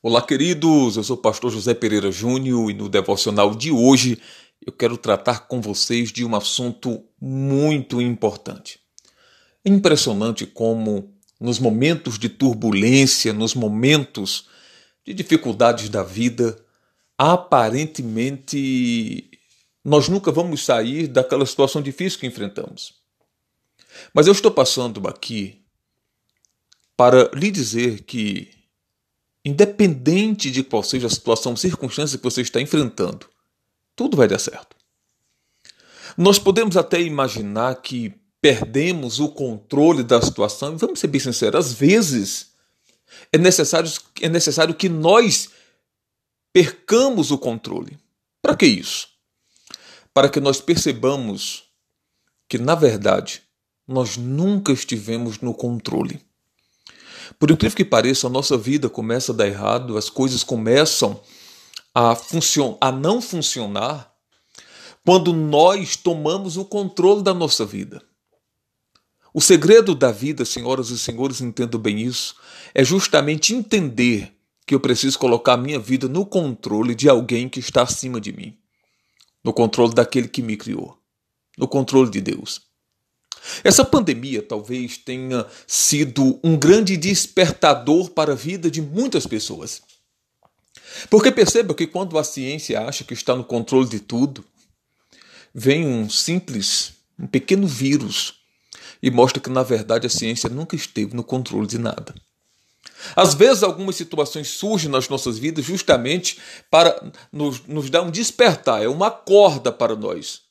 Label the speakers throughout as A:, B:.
A: Olá, queridos. Eu sou o pastor José Pereira Júnior e no devocional de hoje eu quero tratar com vocês de um assunto muito importante. É impressionante como nos momentos de turbulência, nos momentos de dificuldades da vida, aparentemente nós nunca vamos sair daquela situação difícil que enfrentamos. Mas eu estou passando aqui para lhe dizer que independente de qual seja a situação, circunstância que você está enfrentando, tudo vai dar certo. Nós podemos até imaginar que perdemos o controle da situação, e vamos ser bem sinceros, às vezes é necessário, é necessário que nós percamos o controle. Para que isso? Para que nós percebamos que, na verdade, nós nunca estivemos no controle. Por incrível que pareça, a nossa vida começa a dar errado, as coisas começam a, funcion a não funcionar quando nós tomamos o controle da nossa vida. O segredo da vida, senhoras e senhores, entendo bem isso, é justamente entender que eu preciso colocar a minha vida no controle de alguém que está acima de mim, no controle daquele que me criou, no controle de Deus. Essa pandemia talvez tenha sido um grande despertador para a vida de muitas pessoas. Porque perceba que quando a ciência acha que está no controle de tudo, vem um simples, um pequeno vírus e mostra que na verdade a ciência nunca esteve no controle de nada. Às vezes, algumas situações surgem nas nossas vidas justamente para nos, nos dar um despertar, é uma corda para nós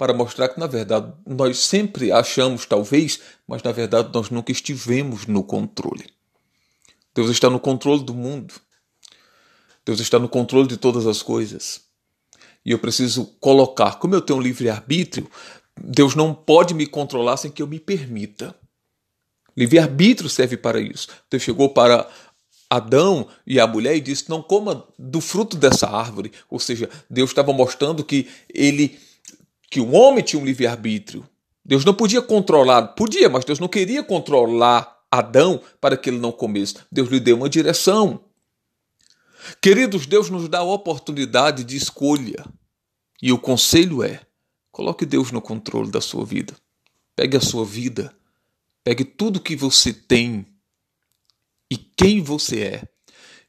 A: para mostrar que, na verdade, nós sempre achamos, talvez, mas na verdade nós nunca estivemos no controle. Deus está no controle do mundo. Deus está no controle de todas as coisas. E eu preciso colocar, como eu tenho um livre-arbítrio, Deus não pode me controlar sem que eu me permita. Livre-arbítrio serve para isso. Deus chegou para Adão e a mulher e disse: Não coma do fruto dessa árvore. Ou seja, Deus estava mostrando que ele que o homem tinha um livre-arbítrio. Deus não podia controlar, podia, mas Deus não queria controlar Adão para que ele não comesse. Deus lhe deu uma direção. Queridos, Deus nos dá a oportunidade de escolha. E o conselho é: coloque Deus no controle da sua vida. Pegue a sua vida, pegue tudo que você tem e quem você é.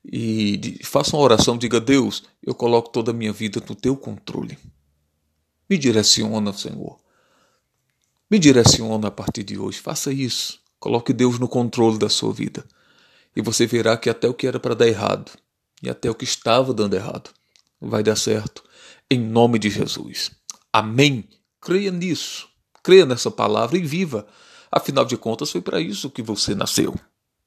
A: E faça uma oração, diga: Deus, eu coloco toda a minha vida no teu controle. Me direciona, Senhor. Me direciona a partir de hoje. Faça isso. Coloque Deus no controle da sua vida. E você verá que até o que era para dar errado e até o que estava dando errado vai dar certo. Em nome de Jesus. Amém. Creia nisso. Creia nessa palavra e viva. Afinal de contas, foi para isso que você nasceu.